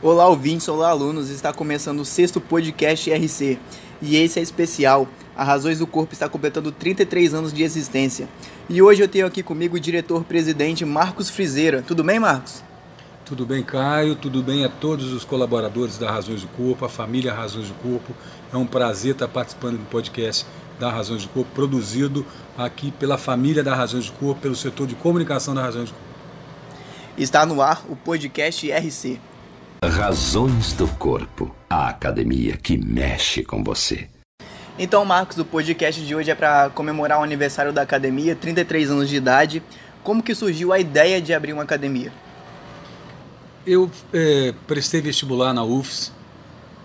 Olá, ouvintes, olá, alunos. Está começando o sexto podcast RC. E esse é especial. A Razões do Corpo está completando 33 anos de existência. E hoje eu tenho aqui comigo o diretor-presidente Marcos Frizeira. Tudo bem, Marcos? Tudo bem, Caio? Tudo bem a todos os colaboradores da Razões do Corpo, a família Razões do Corpo. É um prazer estar participando do podcast da Razões do Corpo, produzido aqui pela família da Razões do Corpo, pelo setor de comunicação da Razões do Corpo. Está no ar o podcast RC. Razões do Corpo, a academia que mexe com você. Então, Marcos, o podcast de hoje é para comemorar o aniversário da academia, 33 anos de idade. Como que surgiu a ideia de abrir uma academia? Eu é, prestei vestibular na UFS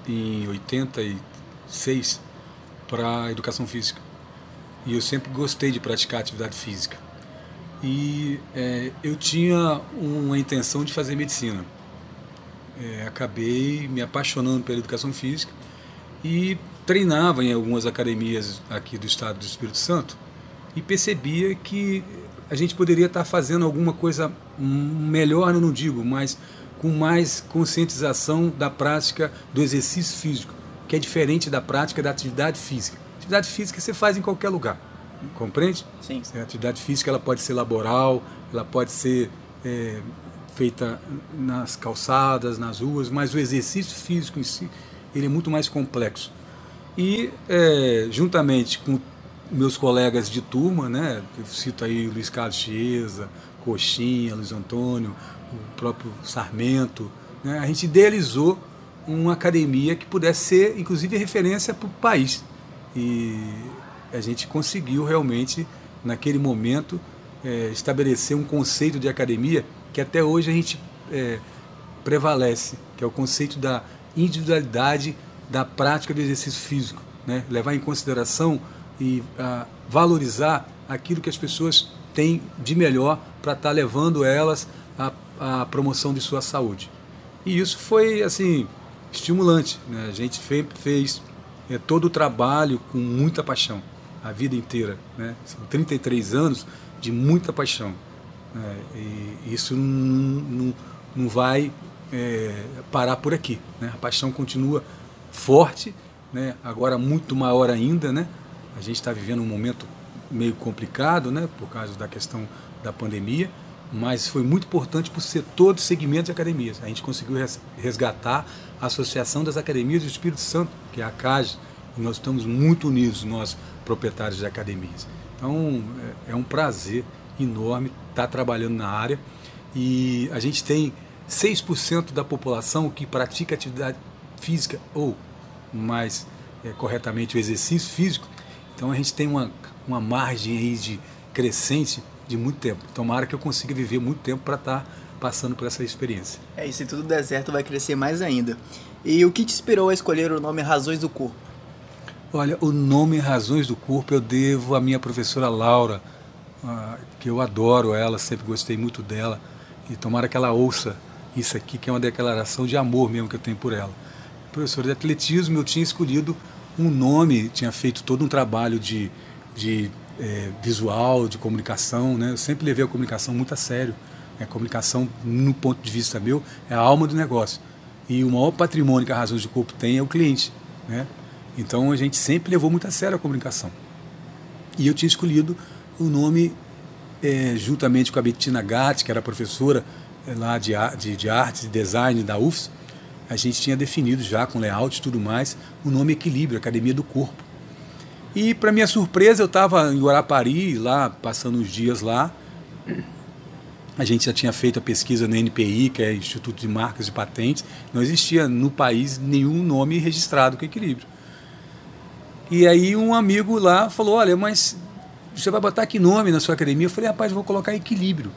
em 86 para educação física. E eu sempre gostei de praticar atividade física. E é, eu tinha uma intenção de fazer medicina é, acabei me apaixonando pela educação física e treinava em algumas academias aqui do estado do Espírito Santo e percebia que a gente poderia estar fazendo alguma coisa melhor, eu não digo, mas com mais conscientização da prática do exercício físico, que é diferente da prática da atividade física. Atividade física você faz em qualquer lugar, compreende? Sim. A atividade física ela pode ser laboral, ela pode ser é, feita nas calçadas, nas ruas, mas o exercício físico em si ele é muito mais complexo. E é, juntamente com meus colegas de turma, né, eu cito aí Luiz Carlos Chiesa, Coxinha, Luiz Antônio, o próprio Sarmento, né, a gente idealizou uma academia que pudesse ser, inclusive, referência para o país. E a gente conseguiu realmente, naquele momento, é, estabelecer um conceito de academia que até hoje a gente é, prevalece, que é o conceito da individualidade da prática do exercício físico, né? levar em consideração e a, valorizar aquilo que as pessoas têm de melhor para estar tá levando elas à, promoção de sua saúde. E isso foi assim estimulante. Né? A gente fez, fez é, todo o trabalho com muita paixão, a vida inteira. Né? São 33 anos de muita paixão. É, e isso não, não, vai é, parar por aqui. Né? A paixão continua forte, né? agora muito maior ainda. Né? A gente está vivendo um momento meio complicado né? por causa da questão da pandemia, mas foi muito importante para o setor de segmento de academias. A gente conseguiu resgatar a Associação das Academias do Espírito Santo, que é a CAGE, e nós estamos muito unidos, nós proprietários de academias. Então é, é um prazer enorme, está trabalhando na área e a gente tem 6% da população que pratica atividade física ou, mais é, corretamente, o exercício físico. Então a gente tem uma, uma margem aí de crescente de muito tempo. Tomara que eu consiga viver muito tempo para estar tá passando por essa experiência. É, e se tudo der certo, vai crescer mais ainda. E o que te inspirou a escolher o nome Razões do Corpo? Olha, o nome Razões do Corpo eu devo à minha professora Laura, que eu adoro ela, sempre gostei muito dela. E tomara que ela ouça isso aqui, que é uma declaração de amor mesmo que eu tenho por ela. Professor de atletismo, eu tinha escolhido um nome, tinha feito todo um trabalho de, de é, visual, de comunicação. Né? Eu sempre levei a comunicação muito a sério. A comunicação, no ponto de vista meu, é a alma do negócio. E o maior patrimônio que a Razões de Corpo tem é o cliente. Né? Então a gente sempre levou muito a sério a comunicação. E eu tinha escolhido o nome, é, juntamente com a Bettina Gatti, que era professora é, lá de, de, de arte e design da UFS, a gente tinha definido já com layout e tudo mais o nome Equilíbrio, Academia do Corpo. E para minha surpresa, eu estava em Guarapari, lá, passando os dias lá. A gente já tinha feito a pesquisa no NPI, que é Instituto de Marcas e Patentes. Não existia no país nenhum nome registrado com equilíbrio. E aí um amigo lá falou: Olha, mas você vai botar que nome na sua academia? Eu falei, rapaz, eu vou colocar equilíbrio.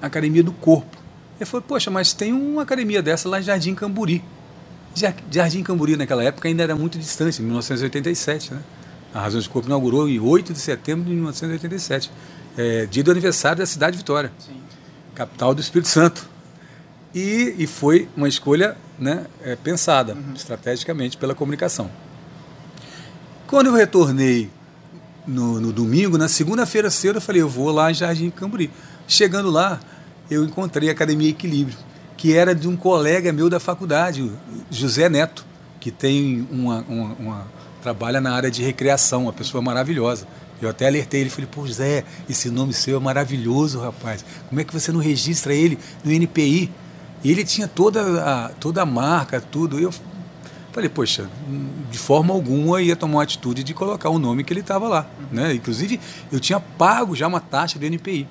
Academia do corpo. Ele falou, poxa, mas tem uma academia dessa lá em Jardim Camburi. Jardim Camburi naquela época ainda era muito distante, em 1987, né? A Razão de Corpo inaugurou em 8 de setembro de 1987, é, dia do aniversário da cidade de Vitória, Sim. capital do Espírito Santo. E, e foi uma escolha né, é, pensada uhum. estrategicamente pela comunicação. Quando eu retornei no, no domingo, na segunda-feira cedo, eu falei, eu vou lá em Jardim Camburi. Chegando lá, eu encontrei a Academia Equilíbrio, que era de um colega meu da faculdade, José Neto, que tem uma, uma, uma trabalha na área de recreação, uma pessoa maravilhosa. Eu até alertei ele, falei, pô, Zé, esse nome seu é maravilhoso, rapaz. Como é que você não registra ele no NPI? E ele tinha toda a, toda a marca, tudo. Eu falei, poxa, de forma alguma ia tomar uma atitude de colocar o nome que ele estava lá. Né? Inclusive, eu tinha pago já uma taxa do NPI.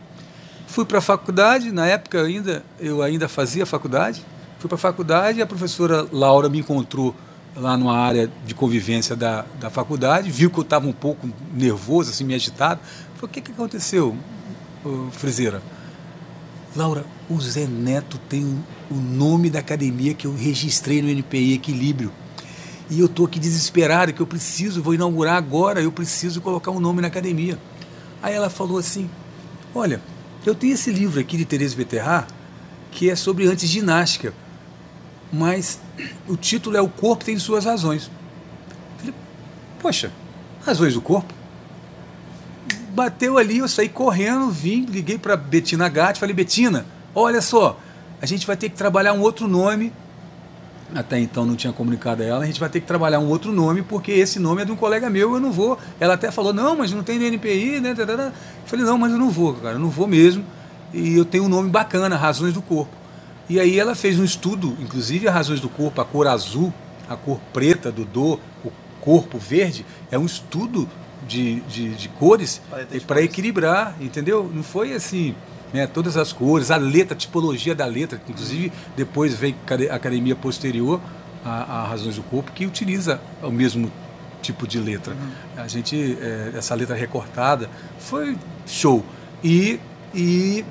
Fui para a faculdade, na época ainda, eu ainda fazia faculdade. Fui para a faculdade, a professora Laura me encontrou lá numa área de convivência da, da faculdade, viu que eu estava um pouco nervoso, assim, me agitado. Falei, o que, que aconteceu, Friseira? Laura, o Zé Neto tem o nome da academia que eu registrei no NPI Equilíbrio. E eu estou aqui desesperado, que eu preciso, vou inaugurar agora, eu preciso colocar um nome na academia. Aí ela falou assim, olha, eu tenho esse livro aqui de Teresa Beterra, que é sobre antiginástica mas o título é O Corpo Tem Suas Razões. Falei, poxa, razões do corpo? Bateu ali, eu saí correndo, vim, liguei para Betina Gatti, falei, Betina, olha só, a gente vai ter que trabalhar um outro nome. Até então não tinha comunicado a ela, a gente vai ter que trabalhar um outro nome, porque esse nome é de um colega meu, eu não vou. Ela até falou, não, mas não tem DNPI, né? Eu falei, não, mas eu não vou, cara, eu não vou mesmo. E eu tenho um nome bacana, Razões do Corpo. E aí ela fez um estudo, inclusive as razões do corpo, a cor azul, a cor preta do do, o corpo verde, é um estudo de, de, de cores para equilibrar, entendeu? Não foi assim, né, todas as cores, a letra, a tipologia da letra, inclusive depois veio a academia posterior a, a Razões do Corpo, que utiliza o mesmo tipo de letra. Uhum. A gente, é, essa letra recortada, foi show. E, e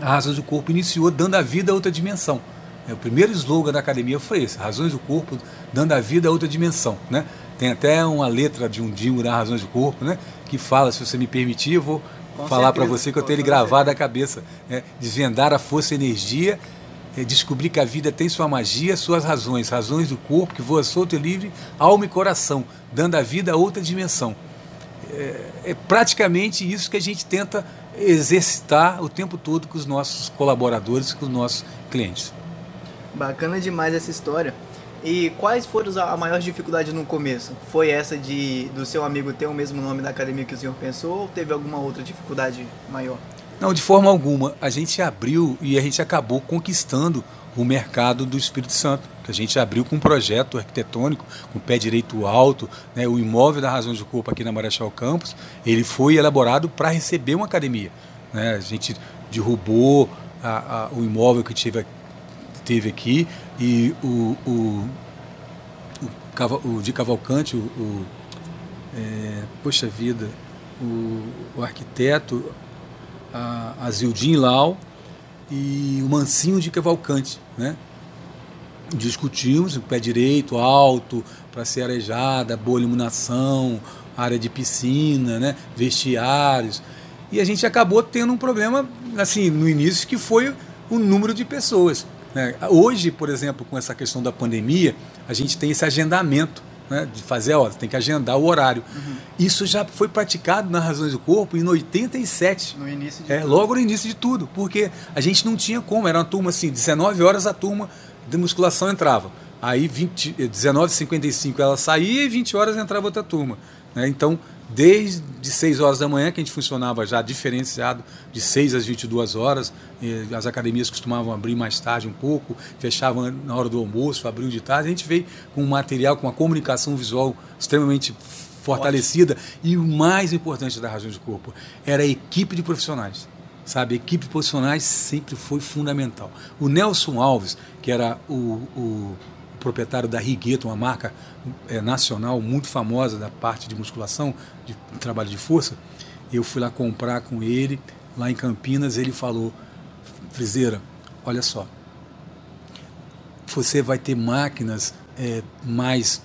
a Razões do Corpo iniciou dando a vida a outra dimensão. É, o primeiro slogan da academia foi esse: Razões do Corpo dando a vida a outra dimensão. Né? Tem até uma letra de um Dingo da Razões do Corpo, né? que fala, se você me permitir, eu vou com falar para você que eu tenho ele gravado na cabeça. Né? Desvendar a força e energia, é, descobrir que a vida tem sua magia, suas razões, razões do corpo que voa solto e livre, alma e coração, dando a vida a outra dimensão. É, é praticamente isso que a gente tenta exercitar o tempo todo com os nossos colaboradores, com os nossos clientes. Bacana demais essa história. E quais foram a maior dificuldade no começo? Foi essa de do seu amigo ter o mesmo nome da academia que o senhor pensou ou teve alguma outra dificuldade maior? Não, de forma alguma. A gente abriu e a gente acabou conquistando o mercado do Espírito Santo, que a gente abriu com um projeto arquitetônico, com pé direito alto, né, o imóvel da Razão de Corpo aqui na Marechal Campos, ele foi elaborado para receber uma academia. Né? A gente derrubou a, a, o imóvel que tive, teve aqui e o, o, o, o de Cavalcante, o, o é, poxa vida, o, o arquiteto, a, a Zildin Lau, e o Mansinho de Cavalcante, né? Discutimos o pé direito, alto, para ser arejada, boa iluminação, área de piscina, né? vestiários. E a gente acabou tendo um problema, assim, no início, que foi o número de pessoas. Né? Hoje, por exemplo, com essa questão da pandemia, a gente tem esse agendamento né, de fazer, ó, tem que agendar o horário. Uhum. Isso já foi praticado nas Razões do Corpo em 87. No início de é, tudo. Logo no início de tudo, porque a gente não tinha como, era uma turma assim, 19 horas a turma de musculação entrava. Aí 20, 19h55 ela saía e 20 horas entrava outra turma. Né? Então, desde 6 horas da manhã, que a gente funcionava já diferenciado, de 6 às 22 horas. As academias costumavam abrir mais tarde um pouco, fechavam na hora do almoço, abriam de tarde. A gente veio com um material, com uma comunicação visual extremamente fortalecida. Ótimo. E o mais importante da Razão de Corpo era a equipe de profissionais. Sabe, equipe de profissionais sempre foi fundamental. O Nelson Alves, que era o, o proprietário da Rigueto, uma marca é, nacional muito famosa da parte de musculação, de trabalho de força. Eu fui lá comprar com ele, lá em Campinas, ele falou, Friseira, olha só, você vai ter máquinas é, mais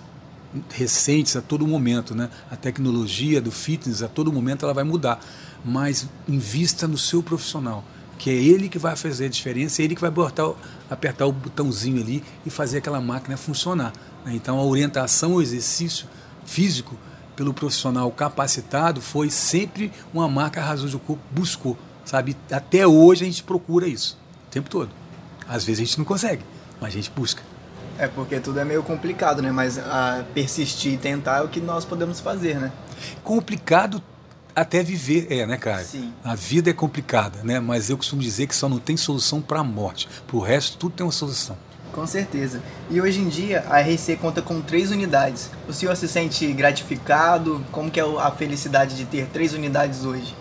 recentes a todo momento, né? A tecnologia do fitness a todo momento ela vai mudar, mas invista no seu profissional que é ele que vai fazer a diferença, é ele que vai botar, apertar o botãozinho ali e fazer aquela máquina funcionar. Né? Então a orientação ao exercício físico pelo profissional capacitado foi sempre uma marca a razão do corpo buscou, sabe? Até hoje a gente procura isso, o tempo todo. Às vezes a gente não consegue, mas a gente busca. É porque tudo é meio complicado, né? Mas a persistir e tentar é o que nós podemos fazer, né? Complicado até viver é, né, cara? Sim. A vida é complicada, né? Mas eu costumo dizer que só não tem solução para a morte. Para o resto, tudo tem uma solução. Com certeza. E hoje em dia a RC conta com três unidades. O senhor se sente gratificado? Como que é a felicidade de ter três unidades hoje?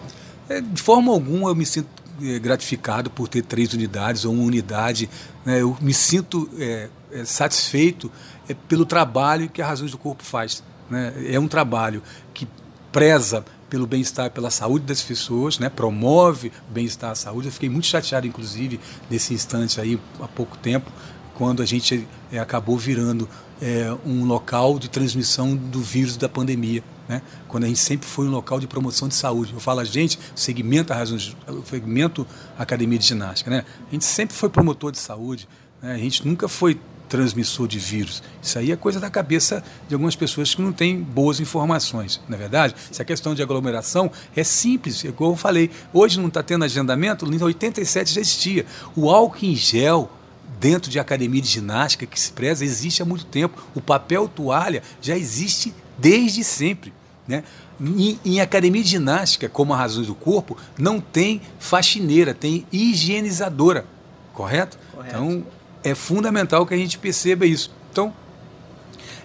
É, de forma alguma eu me sinto é, gratificado por ter três unidades ou uma unidade. Né? Eu me sinto é, é, satisfeito é, pelo trabalho que a Razões do Corpo faz. Né? É um trabalho que preza pelo bem-estar, pela saúde das pessoas, né? promove o bem-estar à saúde. Eu fiquei muito chateado, inclusive, nesse instante aí, há pouco tempo, quando a gente é, acabou virando é, um local de transmissão do vírus da pandemia. Né? Quando a gente sempre foi um local de promoção de saúde. Eu falo a gente, segmento a razões, o segmento Academia de Ginástica. Né? A gente sempre foi promotor de saúde, né? a gente nunca foi transmissor de vírus. Isso aí é coisa da cabeça de algumas pessoas que não têm boas informações, não é verdade? Se a questão de aglomeração é simples, igual eu falei, hoje não está tendo agendamento, em 87 já existia. O álcool em gel dentro de academia de ginástica que se preza existe há muito tempo. O papel toalha já existe desde sempre. Né? Em, em, academia de ginástica, como a Razões do Corpo, não tem faxineira, tem higienizadora, correto? correto? Então é fundamental que a gente perceba isso. Então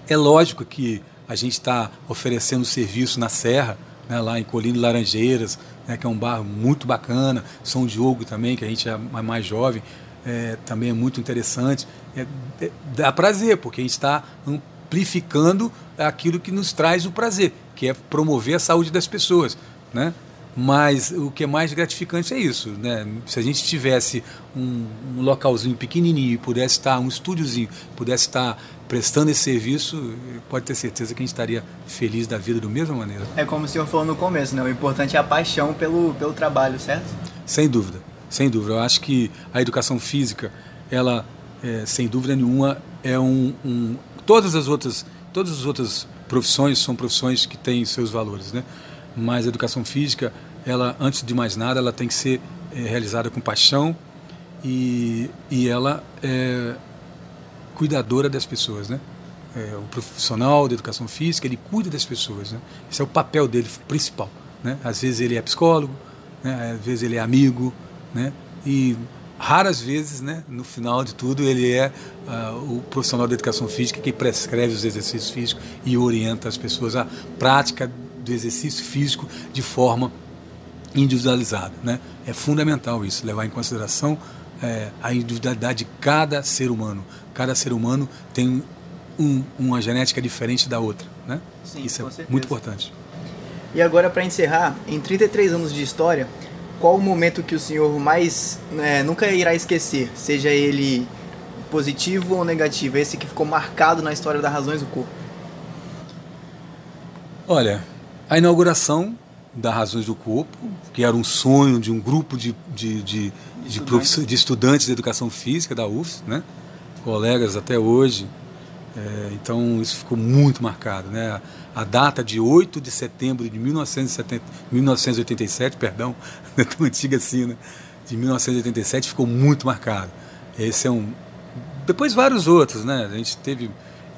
é lógico que a gente está oferecendo serviço na Serra, né, lá em Colina Laranjeiras, né, que é um bar muito bacana, São Diogo também, que a gente é mais jovem, é, também é muito interessante. É, é, dá prazer, porque a gente está amplificando aquilo que nos traz o prazer, que é promover a saúde das pessoas. Né? Mas o que é mais gratificante é isso. Né? Se a gente tivesse um, um localzinho pequenininho e pudesse estar, um estúdiozinho, pudesse estar prestando esse serviço, pode ter certeza que a gente estaria feliz da vida da mesma maneira. É como o senhor falou no começo, né? o importante é a paixão pelo, pelo trabalho, certo? Sem dúvida. Sem dúvida, eu acho que a educação física, ela, é, sem dúvida nenhuma, é um, um, Todas as outras, todas as outras profissões são profissões que têm seus valores, né? Mas a educação física, ela, antes de mais nada, ela tem que ser é, realizada com paixão e, e ela é cuidadora das pessoas, né? É, o profissional da educação física, ele cuida das pessoas, né? Esse é o papel dele principal, né? Às vezes ele é psicólogo, né? às vezes ele é amigo, né? E raras vezes, né, no final de tudo, ele é uh, o profissional da educação física que prescreve os exercícios físicos e orienta as pessoas à prática do exercício físico de forma individualizada. Né? É fundamental isso, levar em consideração é, a individualidade de cada ser humano. Cada ser humano tem um, uma genética diferente da outra. Né? Sim, isso é certeza. muito importante. E agora, para encerrar, em 33 anos de história, qual o momento que o senhor mais né, nunca irá esquecer, seja ele positivo ou negativo, esse que ficou marcado na história das Razões do Corpo? Olha, a inauguração da Razões do Corpo, que era um sonho de um grupo de, de, de, de, estudantes. de estudantes de educação física da UFS, né? colegas até hoje, é, então isso ficou muito marcado. Né? A data de 8 de setembro de 1970, 1987, perdão, não é tão antiga assim, né? de 1987 ficou muito marcado. Esse é um. Depois vários outros, né? A gente teve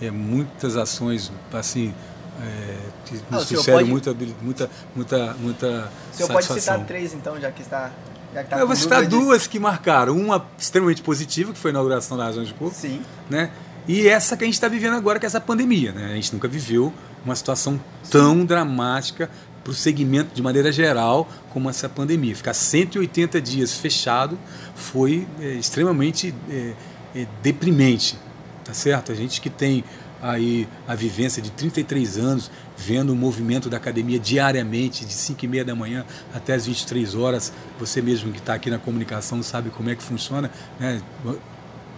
é, muitas ações assim. É, que nos Ah, pode- muita, muita, muita, muita O senhor pode satisfação. citar três, então, já que está. Já que tá Eu vou citar dúvida de- duas que marcaram. Uma extremamente positiva, que foi a inauguração da Razões de Corpo Sim. né? E essa que a gente está vivendo agora, que é essa pandemia. Né? A gente nunca viveu uma situação tão dramática para o segmento de maneira geral como essa pandemia. Ficar 180 dias fechado foi é, extremamente é, é, deprimente, tá certo? A gente que tem aí a vivência de 33 anos, vendo o movimento da academia diariamente, de 5 e meia da manhã até as 23 horas, você mesmo que está aqui na comunicação sabe como é que funciona, né?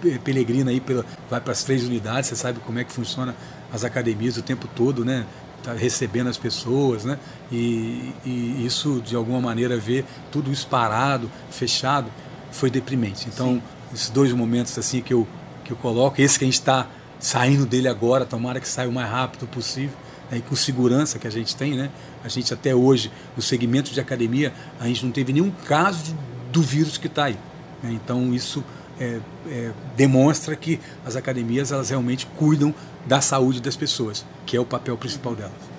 Pe- Pelegrina aí pela, vai para as três unidades, você sabe como é que funciona as academias o tempo todo, né? Tá recebendo as pessoas, né? E, e isso, de alguma maneira, ver tudo isso parado, fechado, foi deprimente. Então, esses dois momentos assim que eu, que eu coloco, esse que a gente está saindo dele agora, tomara que saia o mais rápido possível, né? e com segurança que a gente tem, né? A gente até hoje, no segmento de academia, a gente não teve nenhum caso de- do vírus que está aí. né? Então, isso é, é, demonstra que as academias elas realmente cuidam da saúde das pessoas, que é o papel principal delas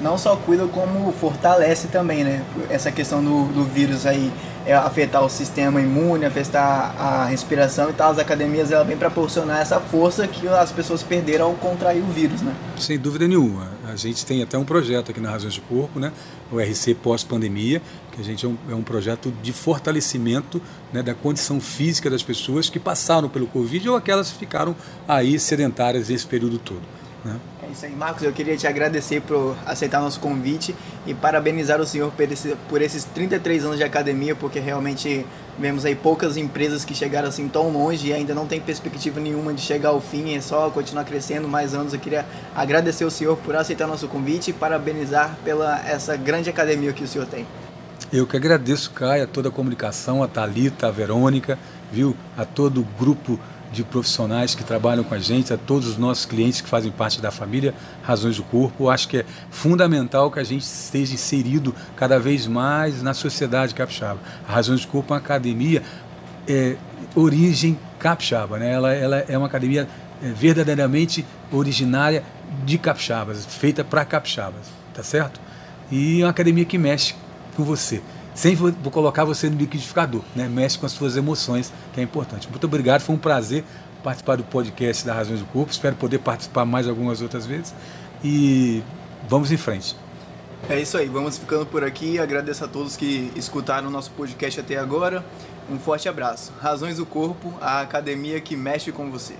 não só cuida como fortalece também, né? Essa questão do, do vírus aí afetar o sistema imune, afetar a respiração e tal. As academias ela vem proporcionar essa força que as pessoas perderam ao contrair o vírus, né? Sem dúvida nenhuma. A gente tem até um projeto aqui na Razões de Corpo, né? O RC pós-pandemia, que a gente é um, é um projeto de fortalecimento né, da condição física das pessoas que passaram pelo Covid ou aquelas que ficaram aí sedentárias esse período todo. Né? É isso aí, Marcos. Eu queria te agradecer por aceitar nosso convite e parabenizar o senhor por, esse, por esses 33 anos de academia, porque realmente vemos aí poucas empresas que chegaram assim tão longe e ainda não tem perspectiva nenhuma de chegar ao fim, é só continuar crescendo mais anos. Eu queria agradecer o senhor por aceitar nosso convite e parabenizar pela essa grande academia que o senhor tem. Eu que agradeço, Caio, toda a comunicação, a Talita, a Verônica, viu, a todo o grupo de profissionais que trabalham com a gente, a todos os nossos clientes que fazem parte da família Razões do Corpo. Acho que é fundamental que a gente esteja inserido cada vez mais na sociedade capixaba. A Razões do Corpo é uma academia é, origem capixaba, né? ela, ela é uma academia é, verdadeiramente originária de capixabas, feita para capixabas, tá certo? E é uma academia que mexe com você sem vou colocar você no liquidificador, né? Mexe com as suas emoções, que é importante. Muito obrigado, foi um prazer participar do podcast da Razões do Corpo. Espero poder participar mais algumas outras vezes. E vamos em frente. É isso aí, vamos ficando por aqui. Agradeço a todos que escutaram o nosso podcast até agora. Um forte abraço. Razões do Corpo, a academia que mexe com você.